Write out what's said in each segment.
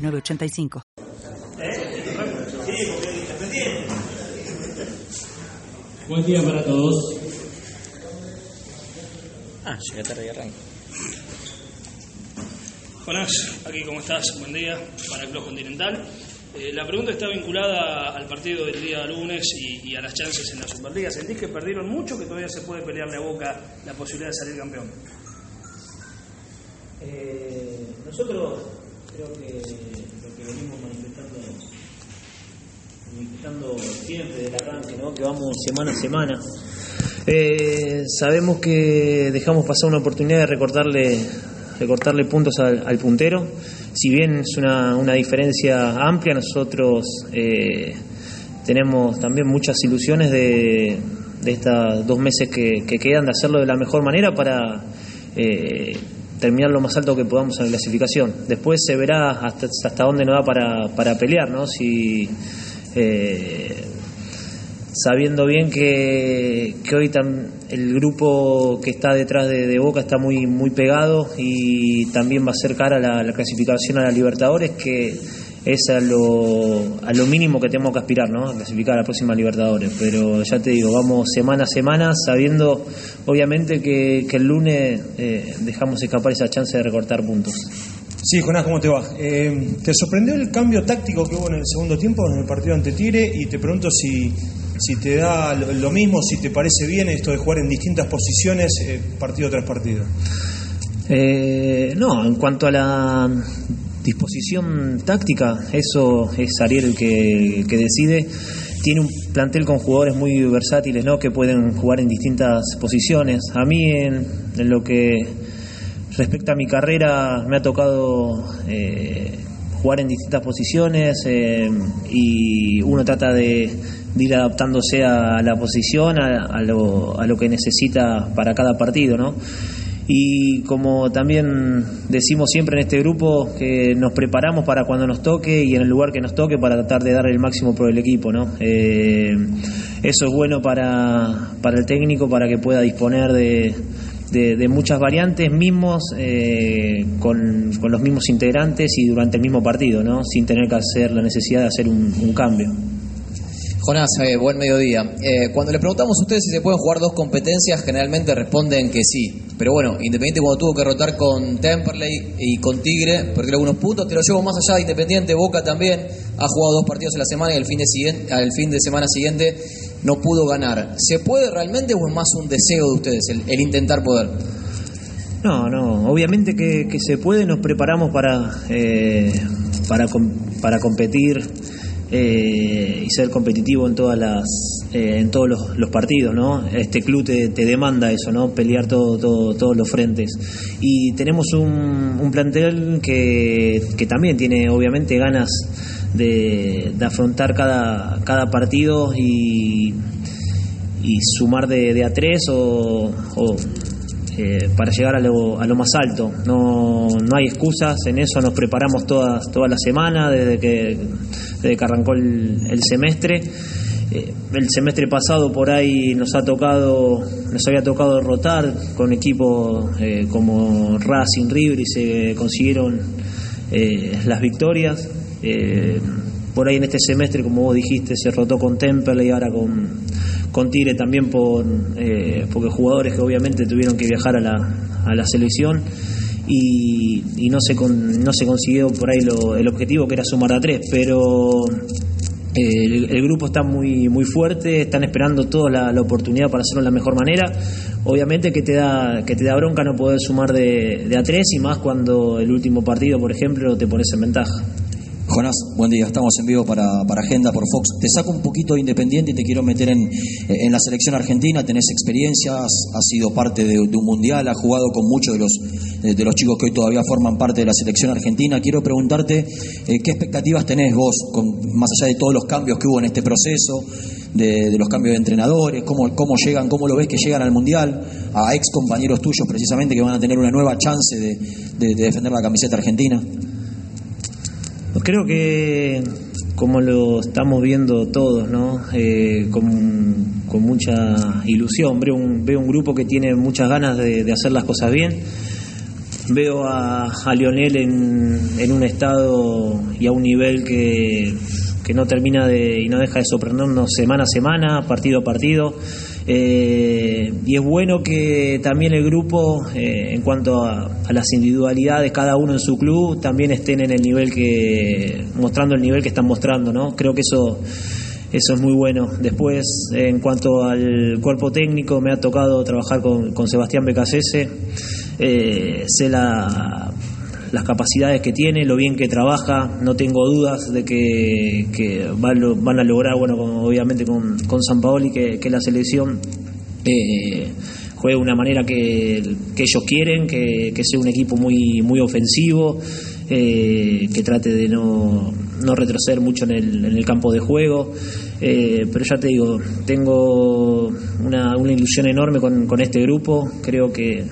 985. Buen día para todos. Ah, llega tarde y arranca. Jonás, aquí cómo estás, buen día para el Club Continental. Eh, la pregunta está vinculada al partido del día lunes y, y, a las chances en la Superliga. ¿Sentís que perdieron mucho que todavía se puede pelearle a Boca la posibilidad de salir campeón? Eh, nosotros creo que lo que venimos manifestando, manifestando siempre del arranque, ¿no? que vamos semana a semana. Eh, sabemos que dejamos pasar una oportunidad de recortarle, recortarle puntos al, puntero. Si bien es una, una diferencia amplia, nosotros eh, tenemos también muchas ilusiones de, de estos dos meses que, que, quedan de hacerlo de la mejor manera para eh, terminar lo más alto que podamos en la clasificación. Después se verá hasta, hasta dónde nos da para, para pelear, ¿no? Si, eh, sabiendo bien que, que hoy el grupo que está detrás de, de, Boca está muy, muy pegado y también va a ser cara la, la clasificación a la Libertadores, que es a lo, a lo mínimo que tenemos que aspirar, ¿no? A clasificar a la próxima Libertadores. Pero ya te digo, vamos semana a semana sabiendo, obviamente, que, que el lunes eh, dejamos escapar esa chance de recortar puntos. Sí, Jonás, ¿cómo te va? Eh, ¿Te sorprendió el cambio táctico que hubo en el segundo tiempo, en el partido ante Tigre? Y te pregunto si, si te da lo mismo, si te parece bien esto de jugar en distintas posiciones, eh, partido tras partido. No, en cuanto a la disposición táctica, eso es Ariel el que, decide. Tiene un plantel con jugadores muy versátiles, ¿no? Que pueden jugar en distintas posiciones. A mí, en, lo que respecta a mi carrera, me ha tocado eh, jugar en distintas posiciones eh, y uno trata de, de, ir adaptándose a la posición, a, a, lo, a lo que necesita para cada partido, ¿no? Y como también decimos siempre en este grupo que nos preparamos para cuando nos toque y en el lugar que nos toque para tratar de dar el máximo por el equipo no eh, eso es bueno para, para el técnico para que pueda disponer de, de, muchas variantes mismos eh, con, con, los mismos integrantes y durante el mismo partido no sin tener que hacer la necesidad de hacer un, un cambio Jonás, eh, buen mediodía. Eh, cuando le preguntamos a ustedes si se pueden jugar dos competencias, generalmente responden que sí. Pero bueno, Independiente cuando tuvo que rotar con Temperley y con Tigre, perdió algunos puntos. Te lo llevo más allá de Independiente. Boca también ha jugado dos partidos en la semana y el fin de, siguiente, el fin de semana siguiente no pudo ganar. ¿Se puede realmente o es más un deseo de ustedes el, el intentar poder? No, no, obviamente que, que se puede, nos preparamos para, eh, para, para competir eh, y ser competitivo en todas las eh, en todos los, los, partidos no este club te, te, demanda eso no pelear todo, todo todos los frentes y tenemos un, un plantel que, que, también tiene obviamente ganas de, de afrontar cada, cada partido y, y sumar de, de a tres o, o eh, para llegar a lo, a lo, más alto. No, no hay excusas, en eso nos preparamos todas, toda la semana, desde que, desde que arrancó el, el semestre. Eh, el semestre pasado por ahí nos ha tocado, nos había tocado derrotar con equipos eh, como Racing River y se consiguieron eh, las victorias. por ahí en este semestre, como vos dijiste, se rotó con Temple y ahora con, con Tigre también por porque jugadores que obviamente tuvieron que viajar a la, a la selección y, no se con, no se consiguió por ahí el objetivo que era sumar a tres pero el, grupo está muy muy fuerte están esperando toda la, oportunidad para hacerlo de la mejor manera. Obviamente que te da que te da bronca no poder sumar de, de a tres y más cuando el último partido por ejemplo te pones en ventaja. Jonás, buen día, estamos en vivo para, para, Agenda por Fox. Te saco un poquito de Independiente y te quiero meter en, en la selección argentina, tenés experiencias, has sido parte de, de, un mundial, has jugado con muchos de los de, los chicos que hoy todavía forman parte de la selección argentina. Quiero preguntarte eh, qué expectativas tenés vos, con, más allá de todos los cambios que hubo en este proceso, de, los cambios de entrenadores, cómo, cómo llegan, cómo lo ves que llegan al Mundial, a ex compañeros tuyos precisamente que van a tener una nueva chance de, defender la camiseta argentina. Creo que como lo estamos viendo todos, ¿no? Eh, con, mucha ilusión. Veo un, veo un grupo que tiene muchas ganas de, hacer las cosas bien. Veo a, a Lionel en, en, un estado y a un nivel que, no termina de y no deja de sorprendernos semana a semana, partido a partido. Eh, y es bueno que también el grupo, eh, en cuanto a, las individualidades, cada uno en su club, también estén en el nivel que, mostrando el nivel que están mostrando, ¿no? Creo que eso, eso es muy bueno. Después, en cuanto al cuerpo técnico, me ha tocado trabajar con, con Sebastián Becasese. Eh, sé la las capacidades que tiene, lo bien que trabaja, no tengo dudas de que, van, a lograr, bueno, obviamente con, con San Paoli, que, que la selección eh, juegue de una manera que, ellos quieren, que, sea un equipo muy, muy ofensivo, eh, que trate de no, retroceder mucho en el, en el campo de juego. Eh, pero ya te digo, tengo una, ilusión enorme con este grupo, creo que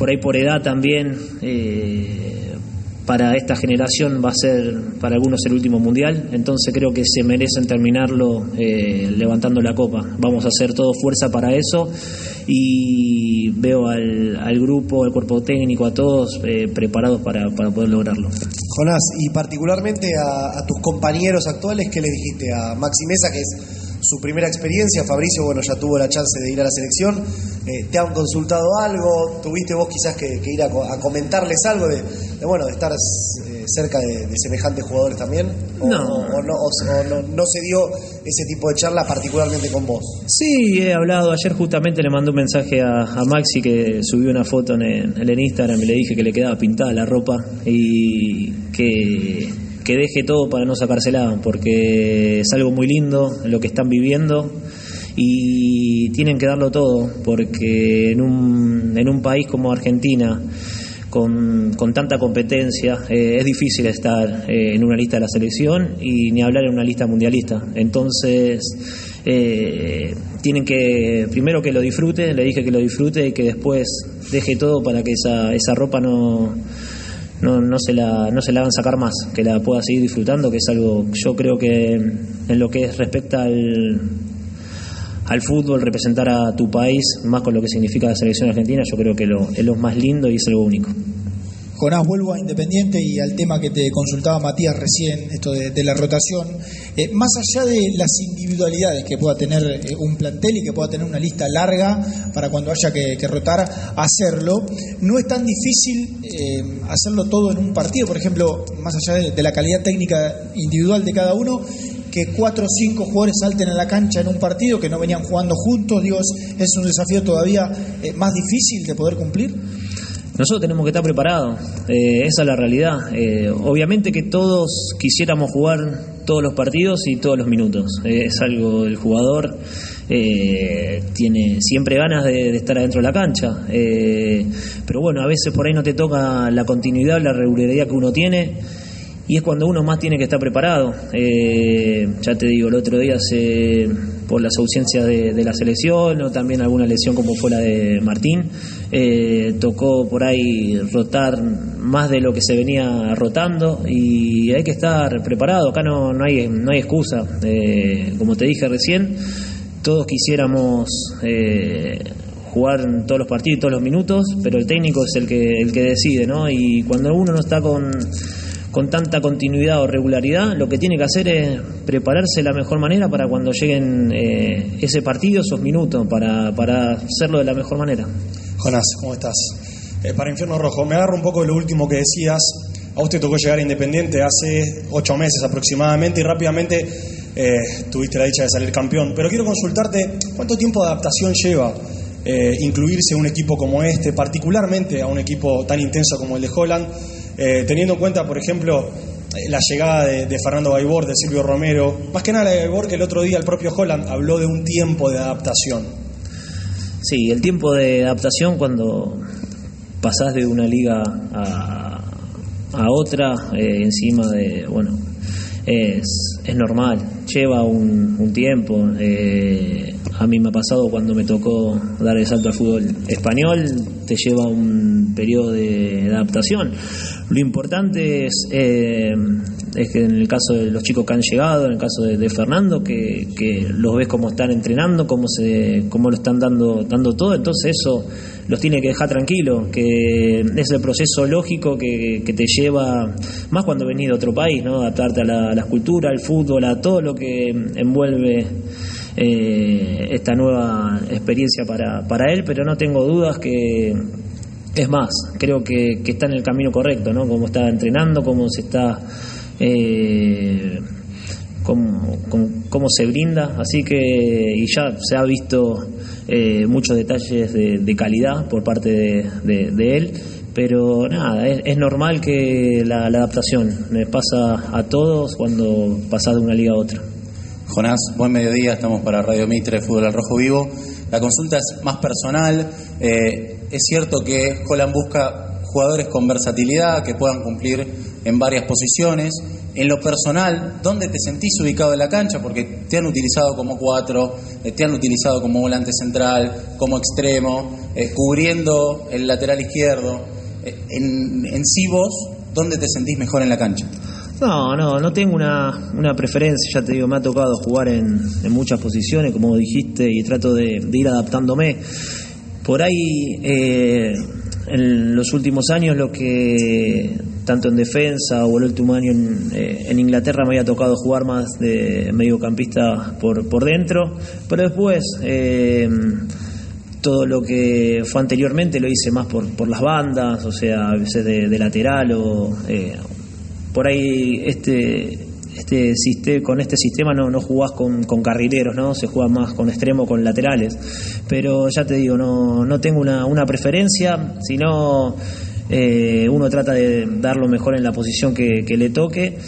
por ahí por edad también, eh, para esta generación va a ser para algunos el último mundial, entonces creo que se merecen terminarlo eh, levantando la copa. Vamos a hacer todo fuerza para eso y veo al, grupo, al cuerpo técnico, a todos eh, preparados para, poder lograrlo. Jonás, y particularmente a, a tus compañeros actuales, ¿qué le dijiste a Maxi Mesa, que es su primera experiencia. Fabricio, bueno, ya tuvo la chance de ir a la selección. Eh, ¿Te han consultado algo? ¿Tuviste vos quizás que, ir a, comentarles algo de, bueno, de estar eh, cerca de, semejantes jugadores también? ¿O no. no, no, se dio ese tipo de charla particularmente con vos? Sí, he hablado. Ayer justamente le mandé un mensaje a, Maxi que subió una foto en en el Instagram y le dije que le quedaba pintada la ropa y que que deje todo para no sacársela, porque es algo muy lindo lo que están viviendo y tienen que darlo todo, porque en un, en un país como Argentina, con, con tanta competencia, eh, es difícil estar eh, en una lista de la selección y ni hablar en una lista mundialista. Entonces, eh, tienen que, primero que lo disfrute, le dije que lo disfrute y que después deje todo para que esa, esa ropa no no, no, se la, no se la hagan sacar más, que la pueda seguir disfrutando, que es algo, yo creo que en lo que respecta al, al fútbol, representar a tu país, más con lo que significa la selección argentina, yo creo que lo, es lo más lindo y es algo único. Jonás, vuelvo a Independiente y al tema que te consultaba Matías recién, esto de, la rotación. Eh, más allá de las individualidades que pueda tener eh, un plantel y que pueda tener una lista larga para cuando haya que, rotar, hacerlo, no es tan difícil eh, hacerlo todo en un partido. Por ejemplo, más allá de, la calidad técnica individual de cada uno, que cuatro o cinco jugadores salten a la cancha en un partido que no venían jugando juntos, digo, es, un desafío todavía más difícil de poder cumplir. Nosotros tenemos que estar preparados, eh, esa es la realidad. Eh, obviamente que todos quisiéramos jugar todos los partidos y todos los minutos. Eh, es algo, el jugador tiene siempre ganas de, estar adentro de la cancha. pero bueno, a veces por ahí no te toca la continuidad, la regularidad que uno tiene y es cuando uno más tiene que estar preparado. Eh, ya te digo, el otro día se, por las ausencias de, la selección o también alguna lesión como fue la de Martín, eh, tocó por ahí rotar más de lo que se venía rotando y hay que estar preparado. Acá no, no, hay, no hay excusa. Eh, como te dije recién, todos quisiéramos jugar todos los partidos, todos los minutos, pero el técnico es el que, el que decide, ¿no? Y cuando uno no está con con tanta continuidad o regularidad, lo que tiene que hacer es prepararse de la mejor manera para cuando lleguen eh, ese partido, esos minutos, para, para hacerlo de la mejor manera. Jonás, ¿cómo estás? Eh, para Infierno Rojo, me agarro un poco de lo último que decías. A usted tocó llegar a Independiente hace ocho meses aproximadamente y rápidamente eh, tuviste la dicha de salir campeón. Pero quiero consultarte, ¿cuánto tiempo de adaptación lleva incluirse en un equipo como este, particularmente a un equipo tan intenso como el de Holland? Eh, teniendo en cuenta, por ejemplo, eh, la llegada de, Fernando Baibor, de Silvio Romero, más que nada de Baibor, que el otro día el propio Holland habló de un tiempo de adaptación. Sí, el tiempo de adaptación cuando pasás de una liga a, a otra eh, encima de, bueno, es, es normal, lleva un, un tiempo. eh, a mí me ha pasado cuando me tocó dar el salto al fútbol español, te lleva un periodo de adaptación. Lo importante es, eh, es que en el caso de los chicos que han llegado, en el caso de, Fernando, que, que los ves cómo están entrenando, cómo, se, cómo lo están dando, dando todo, entonces eso los tiene que dejar tranquilos, que es el proceso lógico que, que te lleva, más cuando venís de otro país, ¿no? adaptarte a la, a la cultura, al fútbol, a todo lo que envuelve eh, esta nueva experiencia para, para él, pero no tengo dudas que es más, creo que, que está en el camino correcto, ¿no? Cómo está entrenando, cómo se está, eh, cómo, cómo- se brinda, así que y ya se ha visto eh, muchos detalles de, de calidad por parte de, él, pero nada, es, normal que la, adaptación le pasa a todos cuando pasas de una liga a otra. Jonás, buen mediodía, estamos para Radio Mitre, Fútbol al Rojo Vivo. La consulta es más personal. Eh, es cierto que Holland busca jugadores con versatilidad que puedan cumplir en varias posiciones. En lo personal, ¿dónde te sentís ubicado en la cancha? Porque te han utilizado como cuatro, eh, te han utilizado como volante central, como extremo, eh, cubriendo el lateral izquierdo. Eh, en, en sí vos, ¿dónde te sentís mejor en la cancha? No, no, no tengo una, una preferencia, ya te digo, me ha tocado jugar en, en muchas posiciones, como dijiste, y trato de, ir adaptándome. Por ahí, en los últimos años, lo que tanto en defensa o el último año en, eh, en Inglaterra me había tocado jugar más de mediocampista por, por dentro, pero después... eh, todo lo que fue anteriormente lo hice más por, por las bandas, o sea, a veces de, de lateral o eh, por ahí este este sistema, con este sistema no, no jugás con, con carrileros, ¿no? Se juega más con extremo, con laterales. Pero ya te digo, no, no tengo una, una preferencia, sino eh, uno trata de dar lo mejor en la posición que, que le toque.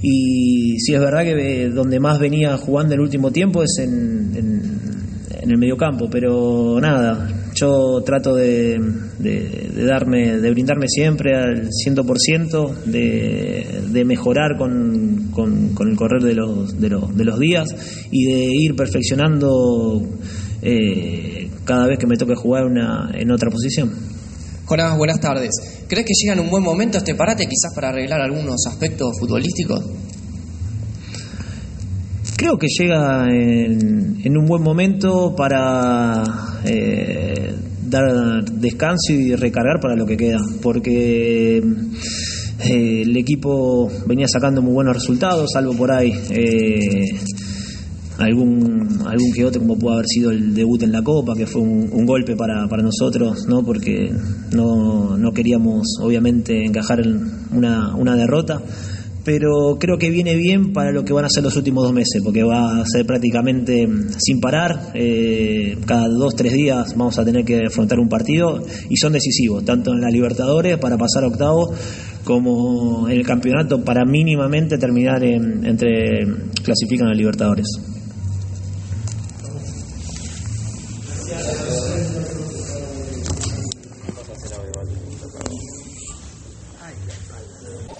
Y sí es verdad que eh, donde más venía jugando el último tiempo es en, en, en el mediocampo, pero nada, yo trato de, darme, de brindarme siempre al 100%, de, de mejorar con, con, con el correr de los, de, los, de los días y de ir perfeccionando eh, cada vez que me toque jugar una, en otra posición. Jonás, buenas tardes. ¿Crees que llega en un buen momento este parate quizás para arreglar algunos aspectos futbolísticos? Creo que llega en, un buen momento para eh, dar descanso y recargar para lo que queda, porque eh, el equipo venía sacando muy buenos resultados, salvo por ahí eh, algún algún que otro como pudo haber sido el debut en la Copa, que fue un, golpe para, para nosotros, ¿no? porque no, no queríamos obviamente encajar en una, una derrota pero creo que viene bien para lo que van a ser los últimos dos meses, porque va a ser prácticamente sin parar, eh, cada dos, tres días vamos a tener que afrontar un partido y son decisivos, tanto en la Libertadores para pasar a octavo, como en el campeonato para mínimamente terminar en, entre clasifican a Libertadores.